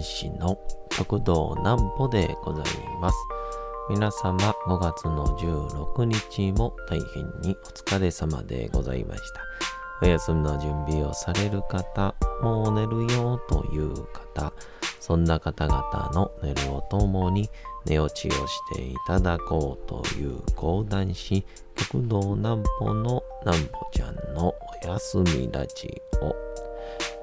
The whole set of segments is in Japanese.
講談師の極道南歩でございます。皆様5月の16日も大変にお疲れ様でございました。お休みの準備をされる方、もう寝るよという方、そんな方々の寝るをともに寝落ちをしていただこうという講談師、極道南歩の南歩ちゃんのお休みラジオ。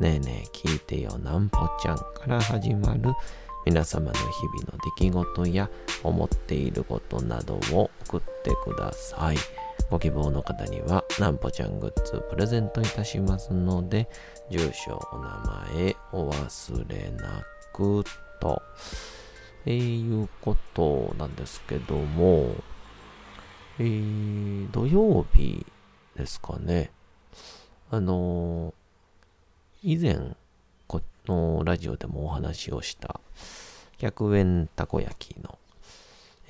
ねえねえ聞いてよなんぽちゃんから始まる皆様の日々の出来事や思っていることなどを送ってください。ご希望の方にはなんぽちゃんグッズプレゼントいたしますので、住所、お名前お忘れなくと、えー、いうことなんですけども、えー、土曜日ですかね。あの以前、このラジオでもお話をした、100円たこ焼きの、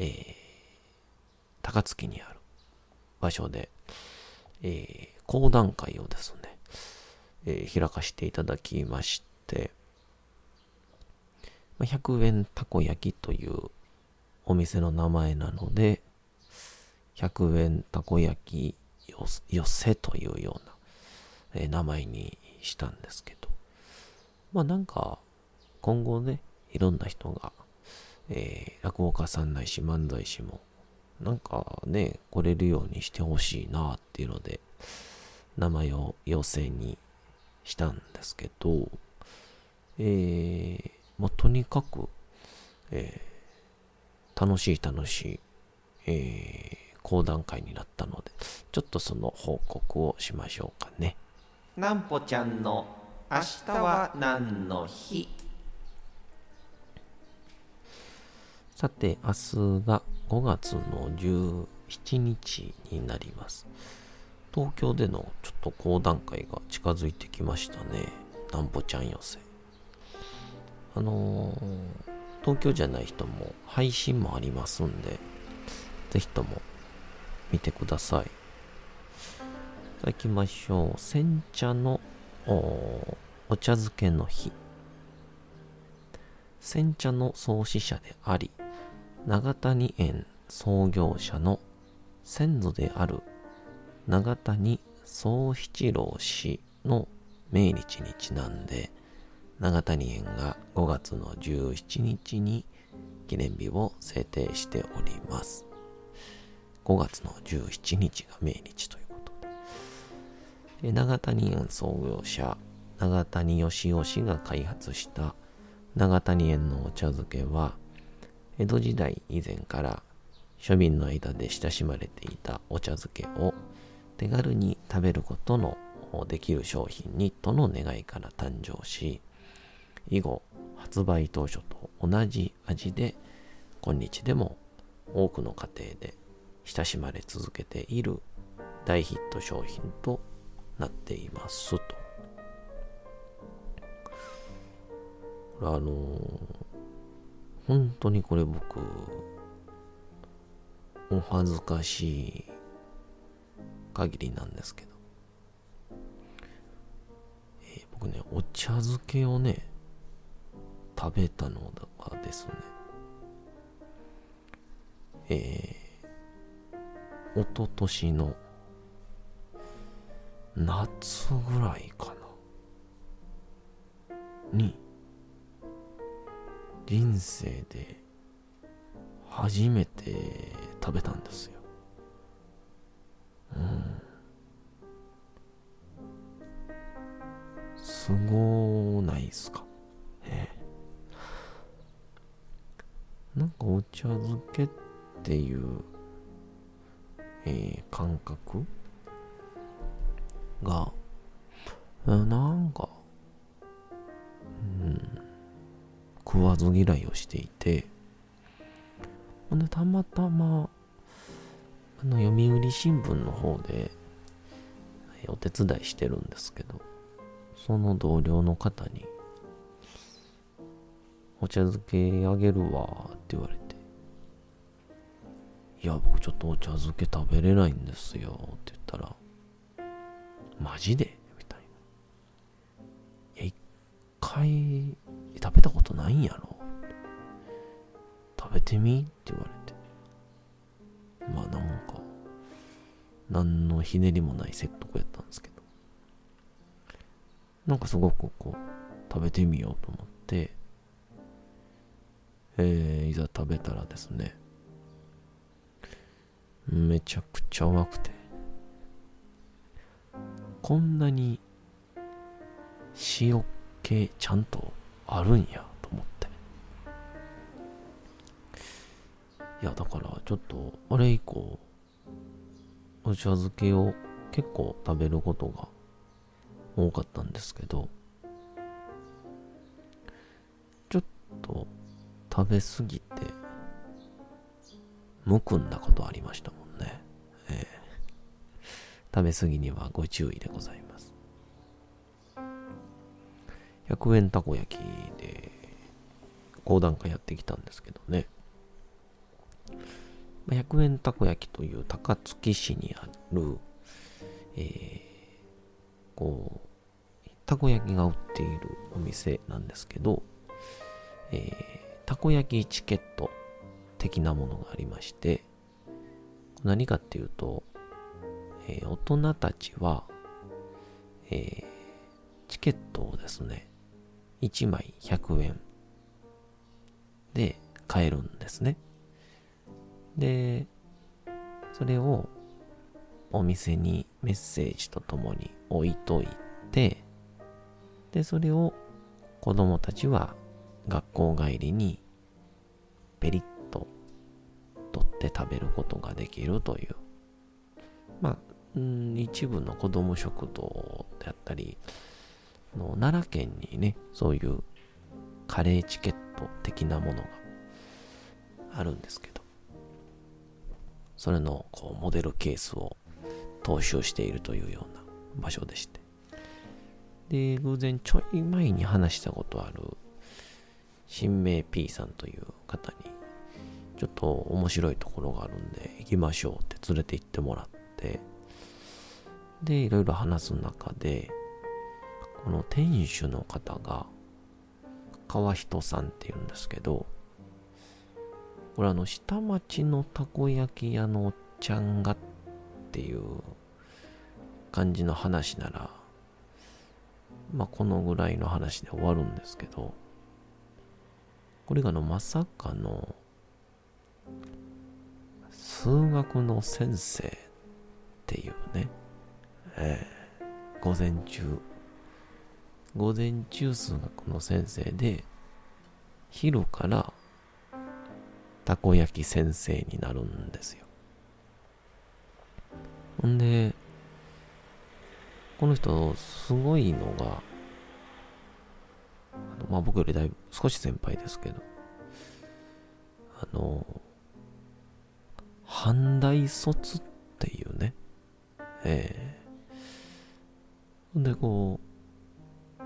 えー、高槻にある場所で、えー、講談会をですね、えー、開かせていただきまして、100円たこ焼きというお店の名前なので、100円たこ焼き寄せというような、えー、名前にしたんですけど、まあなんか、今後ね、いろんな人が、えー、落語家さんないし漫才師も、なんかね、来れるようにしてほしいなっていうので、名前を要請にしたんですけど、えー、まあ、とにかく、えー、楽しい楽しい、えー、講談会になったので、ちょっとその報告をしましょうかね。なんぽちゃんの明日は何の日？さて、明日が5月の17日になります。東京でのちょっと講談会が近づいてきましたね。なんぽちゃん寄せ。あのー、東京じゃない人も配信もありますんで、ぜひとも見てください。さあ行きましょう。煎茶のお茶漬けの日。煎茶の創始者であり、長谷園創業者の先祖である長谷宗七郎氏の命日にちなんで、長谷園が5月の17日に記念日を制定しております。5月の17日が命日という長谷園創業者、長谷義雄氏が開発した長谷園のお茶漬けは、江戸時代以前から庶民の間で親しまれていたお茶漬けを手軽に食べることのできる商品にとの願いから誕生し、以後発売当初と同じ味で今日でも多くの家庭で親しまれ続けている大ヒット商品となっていますと。あの、本当にこれ僕、お恥ずかしい限りなんですけど、えー、僕ね、お茶漬けをね、食べたのがですね、えー、おととしの夏ぐらいかな。に人生で初めて食べたんですよ。うん。すごないっすか？えなんかお茶漬けっていう、えー、感覚が、うんなんか、うん、食わず嫌いをしていて、ほんで、たまたま、あの、読売新聞の方で、お手伝いしてるんですけど、その同僚の方に、お茶漬けあげるわって言われて、いや、僕ちょっとお茶漬け食べれないんですよって言ったら、マジで？みたいな。いや、一回食べたことないんやろ食べてみ？って言われて。まあなんか、何のひねりもない説得やったんですけど。なんかすごくこう、食べてみようと思って、えー、いざ食べたらですね、めちゃくちゃうまくて、こんなに塩気ちゃんとあるんやと思って。いや、だからちょっと、あれ以降、お茶漬けを結構食べることが多かったんですけど、ちょっと食べ過ぎて、むくんだことありました。食べ過ぎにはご注意でございます。100円たこ焼きで講談会やってきたんですけどね。100円たこ焼きという高槻市にある、えー、こう、たこ焼きが売っているお店なんですけど、えー、たこ焼きチケット的なものがありまして、何かっていうと、えー、大人たちは、えー、チケットをですね、1枚100円で買えるんですね。で、それをお店にメッセージとともに置いといて、で、それを子供たちは学校帰りにペリッと取って食べることができるという、まあ、ん一部の子供食堂であったり、の奈良県にね、そういうカレーチケット的なものがあるんですけど、それのこうモデルケースを踏襲しているというような場所でして。で、偶然ちょい前に話したことある、新名 P さんという方に、ちょっと面白いところがあるんで行きましょうって連れて行ってもらって、で、いろいろ話す中で、この店主の方が、川人さんって言うんですけど、これあの、下町のたこ焼き屋のおっちゃんがっていう感じの話なら、まあ、このぐらいの話で終わるんですけど、これがあの、まさかの、数学の先生っていうね、えー、午前中、午前中数学の先生で、昼からたこ焼き先生になるんですよ。ほんで、この人、すごいのが、あのまあ僕よりだいぶ少し先輩ですけど、あの、阪大卒っていうね、ええ、でこ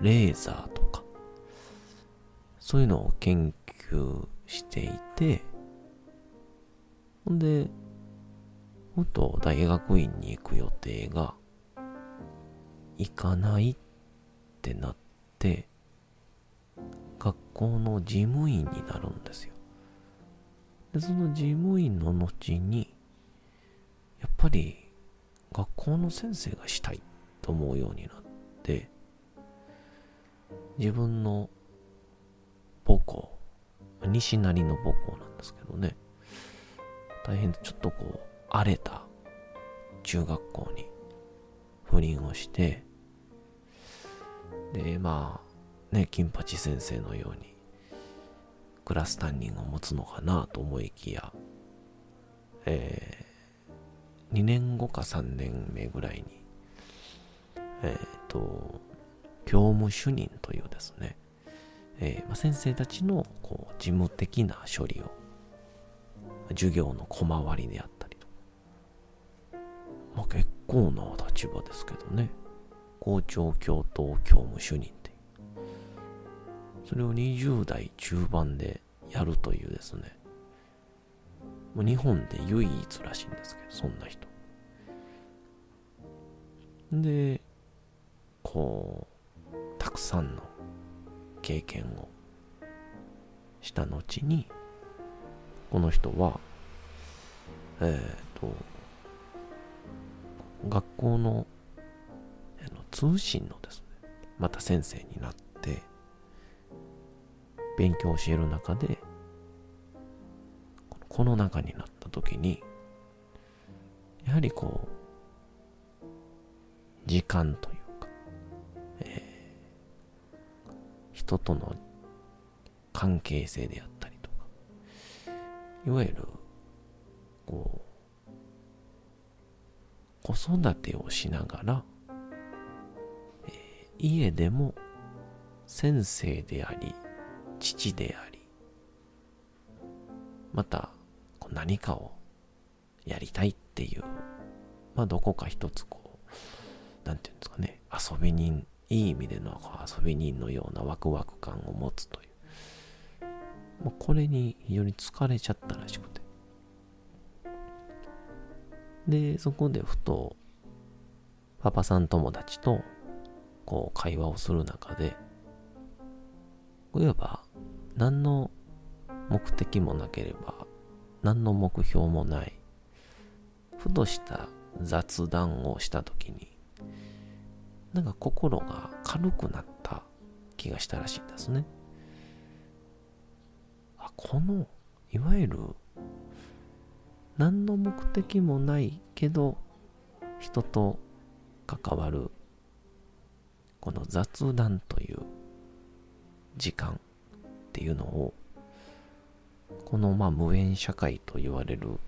う、レーザーとか、そういうのを研究していて、ほんで、元大学院に行く予定が、行かないってなって、学校の事務員になるんですよ。で、その事務員の後に、やっぱり学校の先生がしたいと思うようになって、自分の母校、西成の母校なんですけどね、大変ちょっとこう、荒れた中学校に不倫をして、で、まあ、ね、金八先生のように、クラス担任を持つのかなと思いきや、えー、2年後か3年目ぐらいに、えっ、ー、と、教務主任というですね、えーまあ、先生たちのこう事務的な処理を授業の小回りであったりとまあ結構な立場ですけどね。校長教頭教務主任ってそれを20代中盤でやるというですね。もう日本で唯一らしいんですけどそんな人。でこうたくさんの経験をした後にこの人はえっ、と学校のあの通信のですねまた先生になって勉強を教える中でこの中になった時にやはりこう時間と人との関係性であったりとかいわゆるこう子育てをしながら、えー、家でも先生であり父でありまた何かをやりたいっていうまあどこか一つこうなんていうんですかね遊び人いい意味での遊び人のようなワクワク感を持つという。もうこれに非常に疲れちゃったらしくて。でそこでふとパパさん友達とこう会話をする中でいわば何の目的もなければ何の目標もないふとした雑談をした時になんか心が軽くなった気がしたらしいんですね。あこのいわゆる何の目的もないけど人と関わるこの雑談という時間っていうのをこのまあ無縁社会と言われる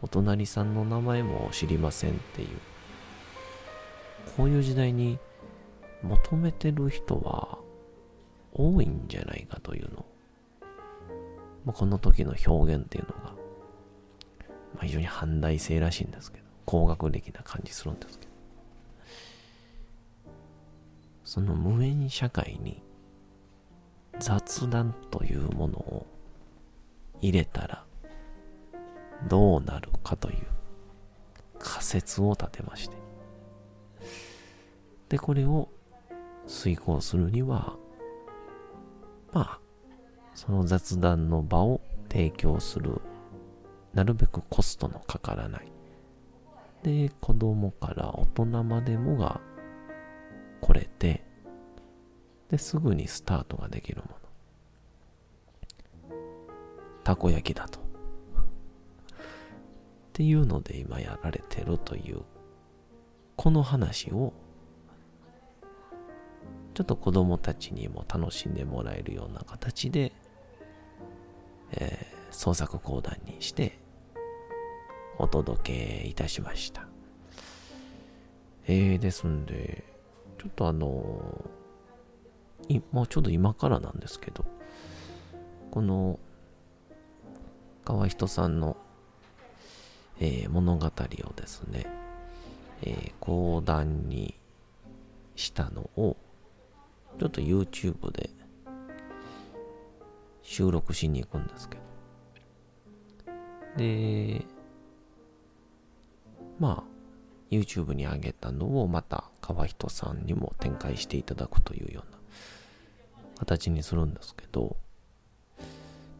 お隣さんの名前も知りませんっていうこういう時代に求めてる人は多いんじゃないかというの。まあ、この時の表現っていうのが、まあ、非常に反大性らしいんですけど高学歴な感じするんですけど。その無縁社会に雑談というものを入れたらどうなるかという仮説を立てまして。でこれを遂行するにはまあその雑談の場を提供するなるべくコストのかからないで子供から大人までもが来れてですぐにスタートができるものたこ焼きだと。っていうので今やられてるという、この話を、ちょっと子供たちにも楽しんでもらえるような形で、えー、創作講談にしてお届けいたしました。えー、ですんで、ちょっとあのー、もうちょうど今からなんですけど、この川人さんの、えー、物語をですね、えー、講談にしたのを、ちょっと YouTube で収録しに行くんですけど。で、まあ、YouTube に上げたのをまた川人さんにも展開していただくというような形にするんですけど、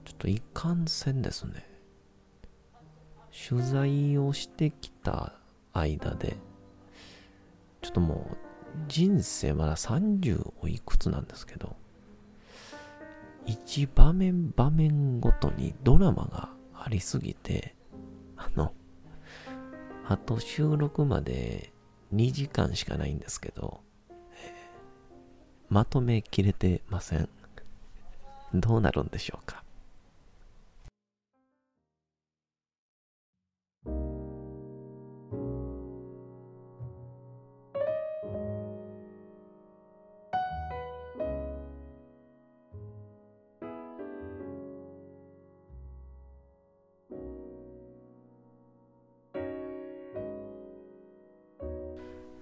ちょっといかんせんですね。取材をしてきた間で、ちょっともう人生まだ30おいくつなんですけど、一場面場面ごとにドラマがありすぎて、あの、あと収録まで2時間しかないんですけど、え、まとめきれてません。どうなるんでしょうか。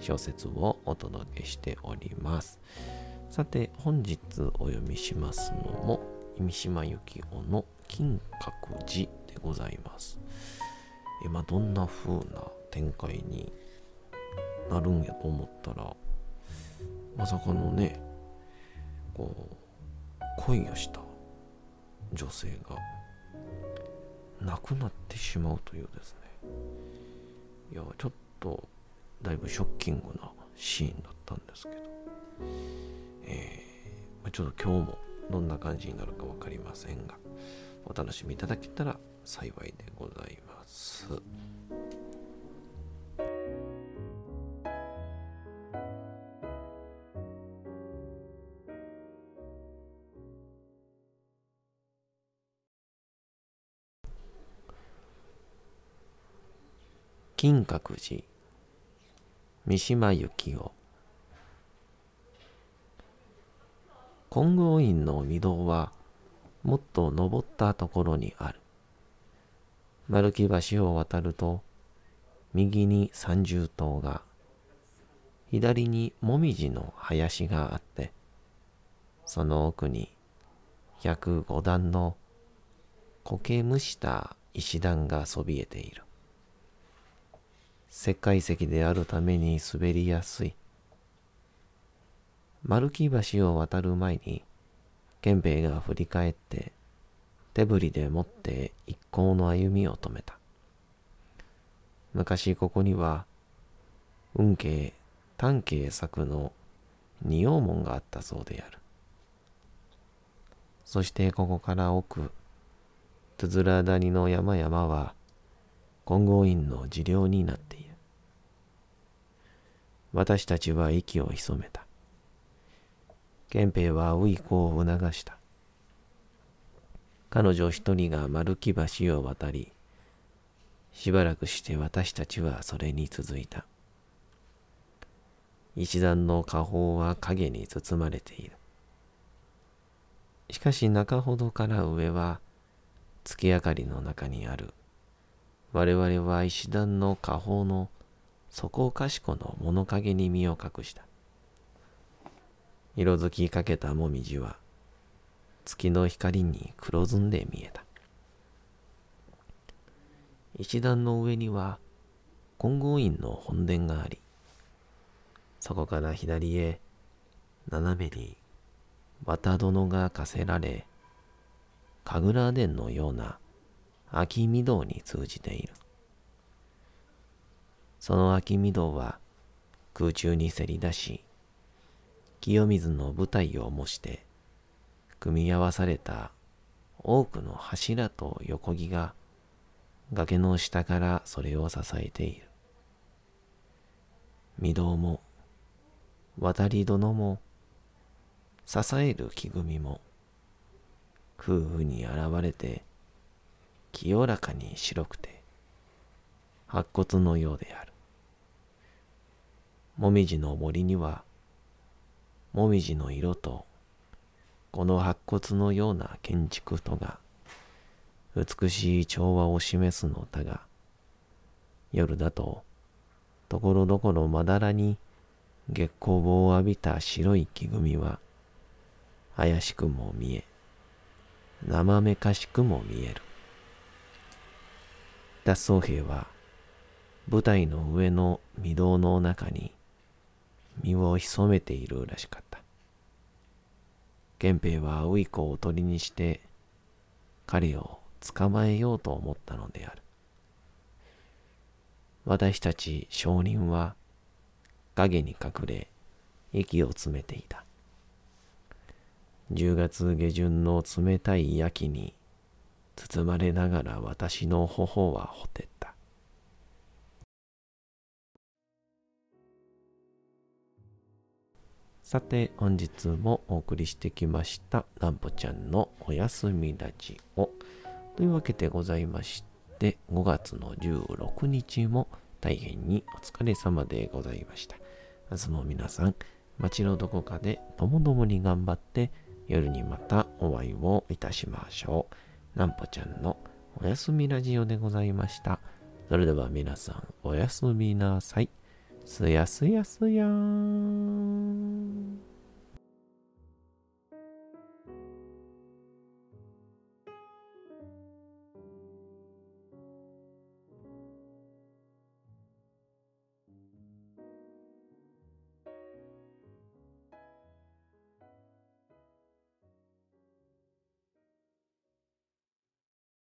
小説をお届けしております。さて、本日お読みしますのも、三島由紀夫の金閣寺でございます。今、どんな風な展開になるんやと思ったら、まさかのね、こう、恋をした女性が亡くなってしまうというですね。いや、ちょっとだいぶショッキングなシーンだったんですけど、えー、ちょっと今日もどんな感じになるか分かりませんがお楽しみいただけたら幸いでございます。金閣寺三島由紀夫。金剛院の御堂はもっと登ったところにある。丸木橋を渡ると右に三重塔が左にもみじの林があってその奥に百五段の苔むした石段がそびえている。石灰石であるために滑りやすい。丸木橋を渡る前に、憲兵衛が振り返って、手振りで持って一行の歩みを止めた。昔ここには、運慶、丹慶作の仁王門があったそうである。そしてここから奥、つづら谷の山々は、金剛院の治療になっている。私たちは息を潜めた。憲兵はウイコを促した。彼女一人が丸木橋を渡り、しばらくして私たちはそれに続いた。一段の下方は影に包まれている。しかし中ほどから上は月明かりの中にある。我々は石段の下方のそこかしこの物陰に身を隠した。色づきかけたもみじは、月の光に黒ずんで見えた。石段の上には、金剛院の本殿があり、そこから左へ、斜めに、綿殿が課せられ、神楽殿のような秋御堂に通じている。その秋御堂は空中にせり出し、清水の舞台を模して、組み合わされた多くの柱と横木が崖の下からそれを支えている。御堂も、渡り殿も、支える木組みも、夫婦に現れて、清らかに白くて、白骨のようである。もみじの森には、もみじの色と、この白骨のような建築とが、美しい調和を示すのだが、夜だと、ところどころまだらに月光棒を浴びた白い木組みは、怪しくも見え、生めかしくも見える。脱走兵は、舞台の上の御堂の中に、身を潜めているらしかった。源平は青い子を鳥にして彼を捕まえようと思ったのである。私たち証人は影に隠れ息を詰めていた。10月下旬の冷たい焼きに包まれながら私の頬はほてった。さて、本日もお送りしてきました、なんぽちゃんのおやすみラジオ。というわけでございまして、5月の16日も大変にお疲れ様でございました。明日も皆さん、街のどこかでともどもに頑張って、夜にまたお会いをいたしましょう。なんぽちゃんのおやすみラジオでございました。それでは皆さん、おやすみなさい。すやすやすやーん。